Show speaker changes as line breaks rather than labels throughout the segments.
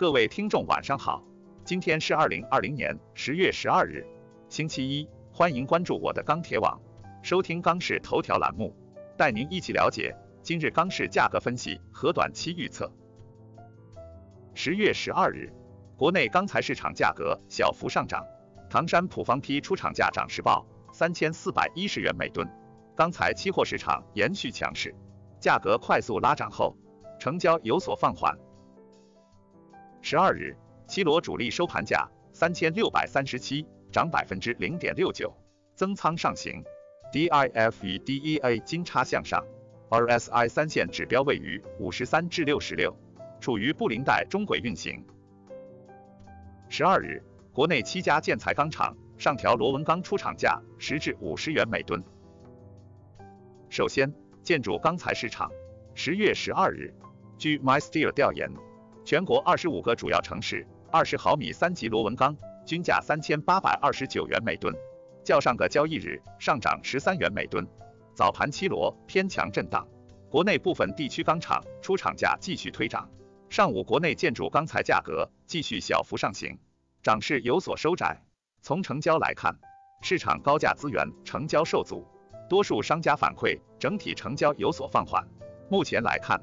各位听众晚上好，今天是二零二零年十月十二日，星期一，欢迎关注我的钢铁网，收听钢市头条栏目，带您一起了解今日钢市价格分析和短期预测。十月十二日，国内钢材市场价格小幅上涨，唐山普方坯出厂价涨势报三千四百一十元每吨，钢材期货市场延续强势，价格快速拉涨后，成交有所放缓。十二日，七罗主力收盘价三千六百三十七，涨百分之零点六九，增仓上行。DIF 与 DEA 金叉向上，RSI 三线指标位于五十三至六十六，处于布林带中轨运行。十二日，国内七家建材钢厂上调螺纹钢出厂价十至五十元每吨。首先，建筑钢材市场，十月十二日，据 MySteel 调研。全国二十五个主要城市二十毫米三级螺纹钢均价三千八百二十九元每吨，较上个交易日上涨十三元每吨。早盘七螺偏强震荡，国内部分地区钢厂出厂价继续推涨。上午国内建筑钢材价格继续小幅上行，涨势有所收窄。从成交来看，市场高价资源成交受阻，多数商家反馈整体成交有所放缓。目前来看。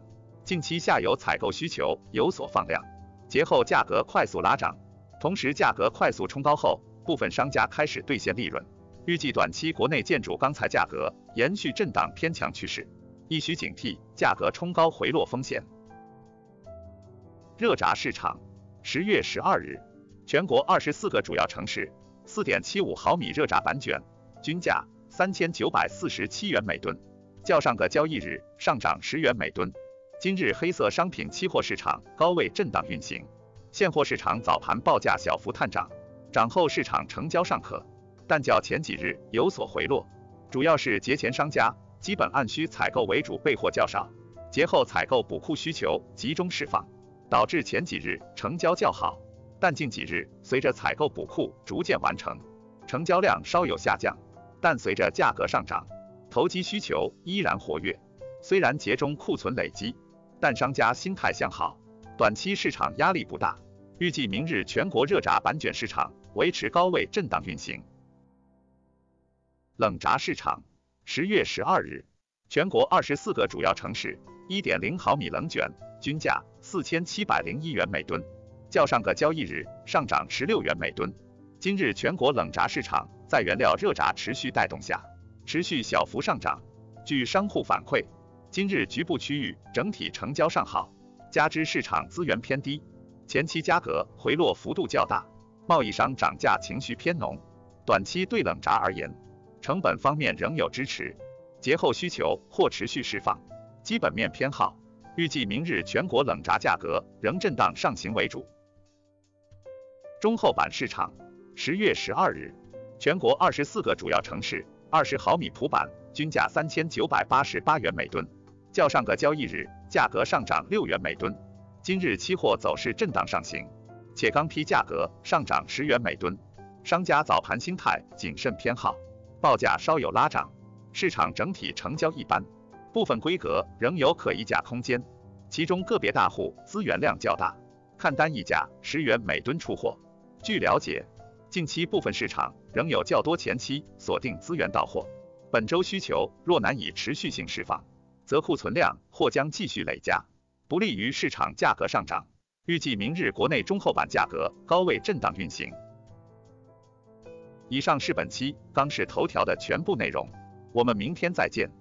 近期下游采购需求有所放量，节后价格快速拉涨，同时价格快速冲高后，部分商家开始兑现利润。预计短期国内建筑钢材价格延续震荡偏强趋势，亦需警惕价格冲高回落风险。热轧市场，十月十二日，全国二十四个主要城市四点七五毫米热轧板卷均价三千九百四十七元每吨，较上个交易日上涨十元每吨。今日黑色商品期货市场高位震荡运行，现货市场早盘报价小幅探涨，涨后市场成交尚可，但较前几日有所回落，主要是节前商家基本按需采购为主，备货较少，节后采购补库需求集中释放，导致前几日成交较好，但近几日随着采购补库逐渐完成，成交量稍有下降，但随着价格上涨，投机需求依然活跃，虽然节中库存累积。但商家心态向好，短期市场压力不大，预计明日全国热轧板卷市场维持高位震荡运行。冷轧市场，十月十二日，全国二十四个主要城市一点零毫米冷卷均价四千七百零一元每吨，较上个交易日上涨十六元每吨。今日全国冷轧市场在原料热轧持续带动下，持续小幅上涨。据商户反馈。今日局部区域整体成交尚好，加之市场资源偏低，前期价格回落幅度较大，贸易商涨价情绪偏浓。短期对冷轧而言，成本方面仍有支持，节后需求或持续释放，基本面偏好。预计明日全国冷轧价格仍震荡上行为主。中厚板市场，十月十二日，全国二十四个主要城市二十毫米普板均价三千九百八十八元每吨。较上个交易日价格上涨六元每吨，今日期货走势震荡上行，且钢坯价格上涨十元每吨，商家早盘心态谨慎偏好，报价稍有拉涨，市场整体成交一般，部分规格仍有可议价空间，其中个别大户资源量较大，看单议价十元每吨出货。据了解，近期部分市场仍有较多前期锁定资源到货，本周需求若难以持续性释放。则库存量或将继续累加，不利于市场价格上涨。预计明日国内中厚板价格高位震荡运行。以上是本期钢市头条的全部内容，我们明天再见。